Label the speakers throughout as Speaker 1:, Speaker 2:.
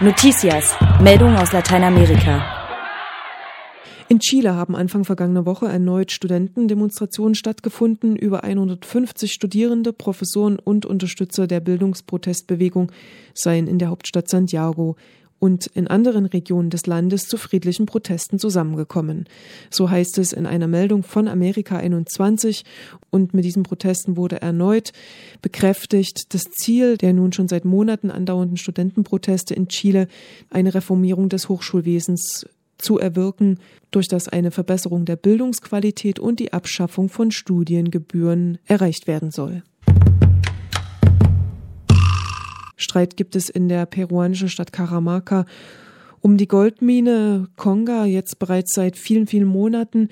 Speaker 1: Noticias, Meldung aus Lateinamerika.
Speaker 2: In Chile haben Anfang vergangener Woche erneut Studentendemonstrationen stattgefunden. Über 150 Studierende, Professoren und Unterstützer der Bildungsprotestbewegung seien in der Hauptstadt Santiago und in anderen Regionen des Landes zu friedlichen Protesten zusammengekommen. So heißt es in einer Meldung von Amerika 21 und mit diesen Protesten wurde erneut bekräftigt, das Ziel der nun schon seit Monaten andauernden Studentenproteste in Chile, eine Reformierung des Hochschulwesens zu erwirken, durch das eine Verbesserung der Bildungsqualität und die Abschaffung von Studiengebühren erreicht werden soll. Streit gibt es in der peruanischen Stadt Cajamarca um die Goldmine Conga jetzt bereits seit vielen, vielen Monaten.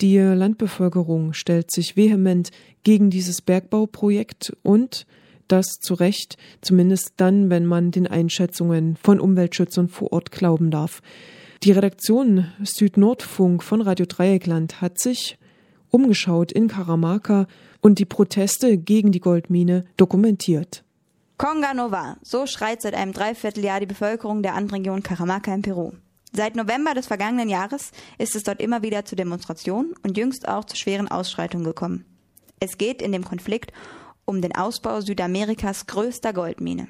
Speaker 2: Die Landbevölkerung stellt sich vehement gegen dieses Bergbauprojekt und das zu Recht, zumindest dann, wenn man den Einschätzungen von Umweltschützern vor Ort glauben darf. Die Redaktion Südnordfunk von Radio Dreieckland hat sich umgeschaut in Cajamarca und die Proteste gegen die Goldmine dokumentiert.
Speaker 3: Conga Nova, so schreit seit einem Dreivierteljahr die Bevölkerung der Anregion Cajamarca in Peru. Seit November des vergangenen Jahres ist es dort immer wieder zu Demonstrationen und jüngst auch zu schweren Ausschreitungen gekommen. Es geht in dem Konflikt um den Ausbau Südamerikas größter Goldmine.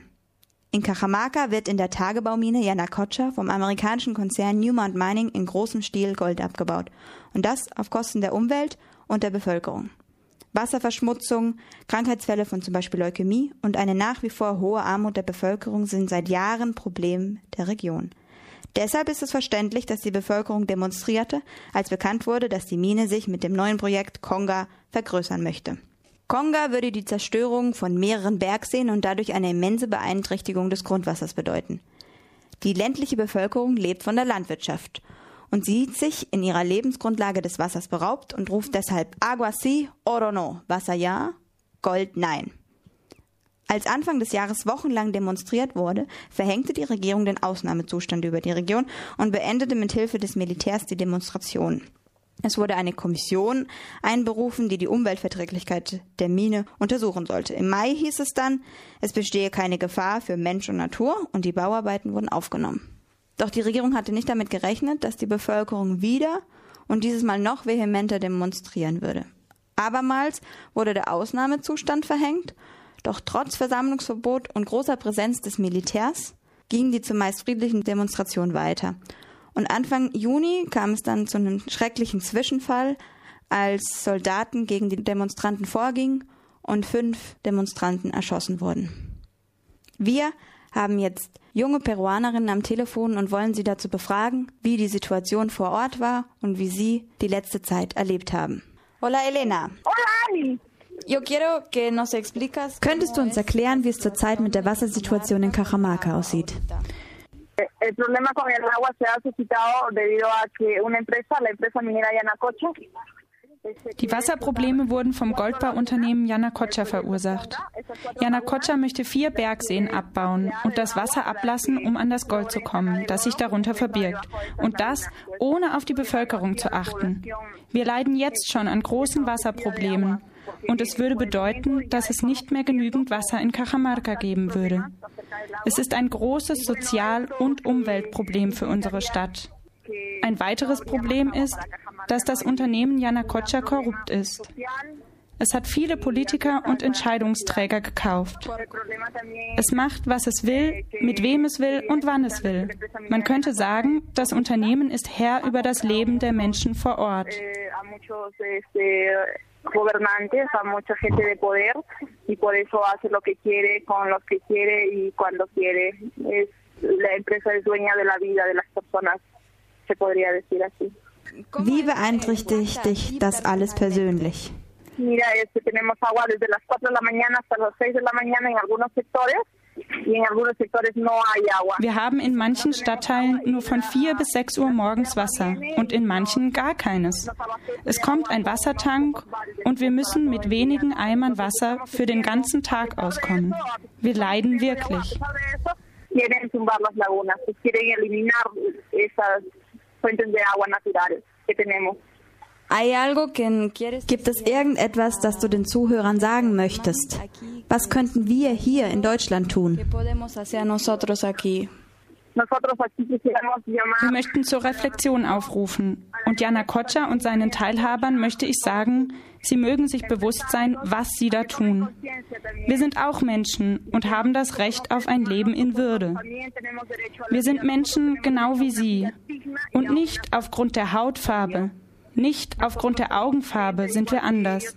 Speaker 3: In Cajamarca wird in der Tagebaumine Yanacocha vom amerikanischen Konzern Newmont Mining in großem Stil Gold abgebaut. Und das auf Kosten der Umwelt und der Bevölkerung. Wasserverschmutzung, Krankheitsfälle von zum Beispiel Leukämie und eine nach wie vor hohe Armut der Bevölkerung sind seit Jahren Problem der Region. Deshalb ist es verständlich, dass die Bevölkerung demonstrierte, als bekannt wurde, dass die Mine sich mit dem neuen Projekt Konga vergrößern möchte. Konga würde die Zerstörung von mehreren Bergseen und dadurch eine immense Beeinträchtigung des Grundwassers bedeuten. Die ländliche Bevölkerung lebt von der Landwirtschaft und sieht sich in ihrer Lebensgrundlage des Wassers beraubt und ruft deshalb Agua si, oro no, Wasser ja, Gold nein. Als Anfang des Jahres wochenlang demonstriert wurde, verhängte die Regierung den Ausnahmezustand über die Region und beendete mit Hilfe des Militärs die Demonstrationen. Es wurde eine Kommission einberufen, die die Umweltverträglichkeit der Mine untersuchen sollte. Im Mai hieß es dann, es bestehe keine Gefahr für Mensch und Natur und die Bauarbeiten wurden aufgenommen. Doch die Regierung hatte nicht damit gerechnet, dass die Bevölkerung wieder und dieses Mal noch vehementer demonstrieren würde. Abermals wurde der Ausnahmezustand verhängt, doch trotz Versammlungsverbot und großer Präsenz des Militärs gingen die zumeist friedlichen Demonstrationen weiter. Und Anfang Juni kam es dann zu einem schrecklichen Zwischenfall, als Soldaten gegen die Demonstranten vorgingen und fünf Demonstranten erschossen wurden. Wir haben jetzt junge Peruanerinnen am Telefon und wollen sie dazu befragen, wie die Situation vor Ort war und wie sie die letzte Zeit erlebt haben. Hola Elena.
Speaker 4: Hola Ali.
Speaker 3: Yo quiero que nos explicas Könntest du uns erklären, wie es zurzeit mit der Wassersituation in Cajamarca aussieht?
Speaker 4: El problema con el agua se ha suscitado debido a que una empresa, la empresa minera Yanacocha,
Speaker 5: die Wasserprobleme wurden vom Goldbauunternehmen Yanacocha verursacht. Yanacocha möchte vier Bergseen abbauen und das Wasser ablassen, um an das Gold zu kommen, das sich darunter verbirgt. Und das, ohne auf die Bevölkerung zu achten. Wir leiden jetzt schon an großen Wasserproblemen. Und es würde bedeuten, dass es nicht mehr genügend Wasser in Cajamarca geben würde. Es ist ein großes Sozial- und Umweltproblem für unsere Stadt. Ein weiteres Problem ist, dass das Unternehmen Yanacocha korrupt ist. Es hat viele Politiker und Entscheidungsträger gekauft. Es macht, was es will, mit wem es will und wann es will. Man könnte sagen, das Unternehmen ist Herr über das Leben der Menschen vor Ort.
Speaker 4: gobernantes, a mucha gente de poder y por eso hace lo que quiere con los que quiere y cuando quiere. Es, la empresa es dueña de la vida de las personas, se podría decir así.
Speaker 3: Wie beeinträchtigt dich das alles persönlich?
Speaker 4: Mira, este, tenemos agua desde las 4 de la mañana hasta las 6 de la mañana en algunos sectores.
Speaker 5: Wir haben in manchen Stadtteilen nur von 4 bis 6 Uhr morgens Wasser und in manchen gar keines. Es kommt ein Wassertank und wir müssen mit wenigen Eimern Wasser für den ganzen Tag auskommen. Wir leiden wirklich.
Speaker 4: Fuentes de agua naturales que tenemos.
Speaker 3: Gibt es irgendetwas, das du den Zuhörern sagen möchtest? Was könnten wir hier in Deutschland tun?
Speaker 5: Wir möchten zur Reflexion aufrufen. Und Jana Kotscher und seinen Teilhabern möchte ich sagen, sie mögen sich bewusst sein, was sie da tun. Wir sind auch Menschen und haben das Recht auf ein Leben in Würde. Wir sind Menschen genau wie sie. Und nicht aufgrund der Hautfarbe, nicht aufgrund der Augenfarbe sind wir anders.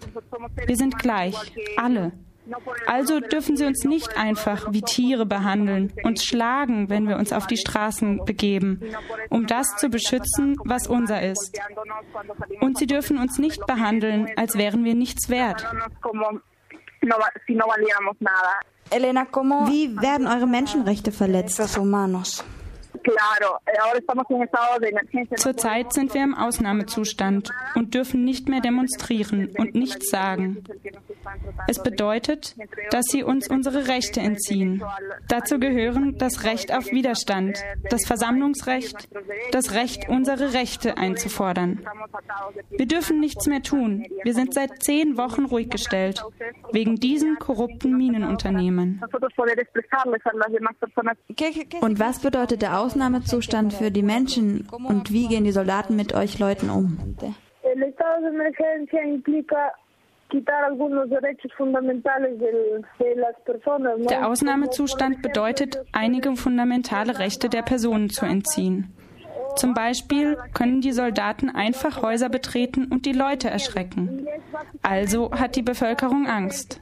Speaker 5: Wir sind gleich, alle. Also dürfen sie uns nicht einfach wie Tiere behandeln, uns schlagen, wenn wir uns auf die Straßen begeben, um das zu beschützen, was unser ist. Und sie dürfen uns nicht behandeln, als wären wir nichts wert.
Speaker 3: Elena, wie werden eure Menschenrechte verletzt?
Speaker 5: Zurzeit sind wir im Ausnahmezustand und dürfen nicht mehr demonstrieren und nichts sagen. Es bedeutet, dass sie uns unsere Rechte entziehen. Dazu gehören das Recht auf Widerstand, das Versammlungsrecht, das Recht, unsere Rechte einzufordern. Wir dürfen nichts mehr tun. Wir sind seit zehn Wochen ruhig gestellt, wegen diesen korrupten Minenunternehmen.
Speaker 3: Und was bedeutet der Ausnahmezustand für die Menschen und wie gehen die Soldaten mit euch Leuten um?
Speaker 5: Der Ausnahmezustand bedeutet, einige fundamentale Rechte der Personen zu entziehen. Zum Beispiel können die Soldaten einfach Häuser betreten und die Leute erschrecken. Also hat die Bevölkerung Angst.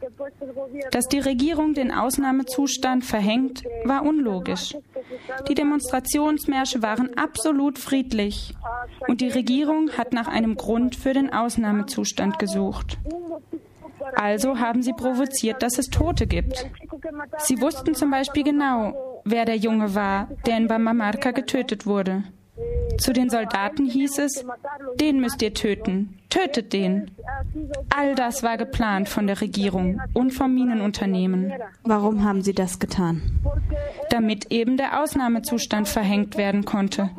Speaker 5: Dass die Regierung den Ausnahmezustand verhängt, war unlogisch. Die Demonstrationsmärsche waren absolut friedlich und die Regierung hat nach einem Grund für den Ausnahmezustand gesucht. Also haben sie provoziert, dass es Tote gibt. Sie wussten zum Beispiel genau, wer der Junge war, der in Bamamarka getötet wurde. Zu den Soldaten hieß es, den müsst ihr töten, tötet den. All das war geplant von der Regierung und vom Minenunternehmen.
Speaker 3: Warum haben sie das getan?
Speaker 5: Damit eben der Ausnahmezustand verhängt werden konnte.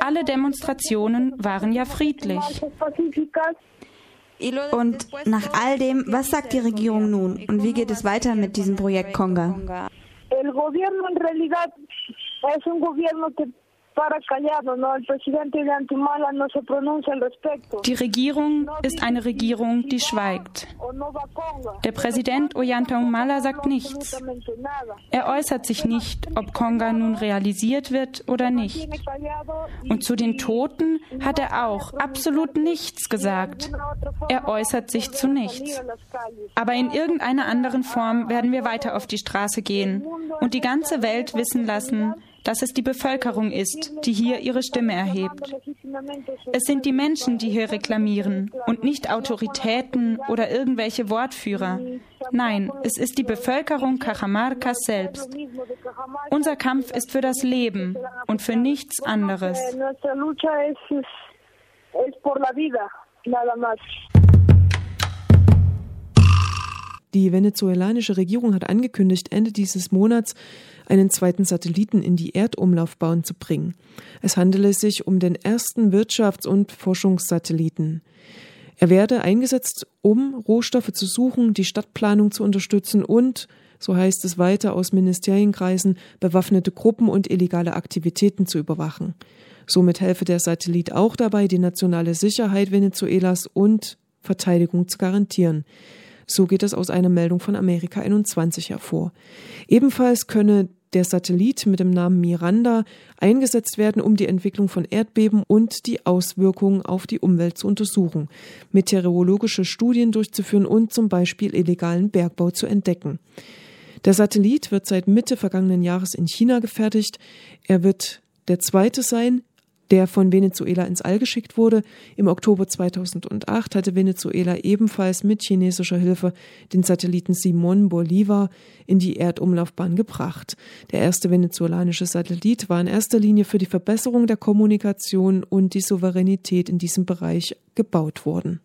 Speaker 5: Alle Demonstrationen waren ja friedlich.
Speaker 3: Und nach all dem, was sagt die Regierung nun und wie geht es weiter mit diesem Projekt Konga?
Speaker 4: El gobierno en realidad es un gobierno que
Speaker 5: die Regierung ist eine Regierung, die schweigt. Der Präsident Ollanta Humala sagt nichts. Er äußert sich nicht, ob Konga nun realisiert wird oder nicht. Und zu den Toten hat er auch absolut nichts gesagt. Er äußert sich zu nichts. Aber in irgendeiner anderen Form werden wir weiter auf die Straße gehen und die ganze Welt wissen lassen, dass es die Bevölkerung ist, die hier ihre Stimme erhebt. Es sind die Menschen, die hier reklamieren und nicht Autoritäten oder irgendwelche Wortführer. Nein, es ist die Bevölkerung Cajamarca selbst. Unser Kampf ist für das Leben und für nichts anderes.
Speaker 2: Die venezuelanische Regierung hat angekündigt, Ende dieses Monats einen zweiten Satelliten in die Erdumlaufbahn zu bringen. Es handele sich um den ersten Wirtschafts- und Forschungssatelliten. Er werde eingesetzt, um Rohstoffe zu suchen, die Stadtplanung zu unterstützen und, so heißt es weiter aus Ministerienkreisen, bewaffnete Gruppen und illegale Aktivitäten zu überwachen. Somit helfe der Satellit auch dabei, die nationale Sicherheit Venezuelas und Verteidigung zu garantieren. So geht es aus einer Meldung von Amerika 21 hervor. Ebenfalls könne der Satellit mit dem Namen Miranda eingesetzt werden, um die Entwicklung von Erdbeben und die Auswirkungen auf die Umwelt zu untersuchen, meteorologische Studien durchzuführen und zum Beispiel illegalen Bergbau zu entdecken. Der Satellit wird seit Mitte vergangenen Jahres in China gefertigt. Er wird der zweite sein, der von Venezuela ins All geschickt wurde. Im Oktober 2008 hatte Venezuela ebenfalls mit chinesischer Hilfe den Satelliten Simon Bolivar in die Erdumlaufbahn gebracht. Der erste venezolanische Satellit war in erster Linie für die Verbesserung der Kommunikation und die Souveränität in diesem Bereich gebaut worden.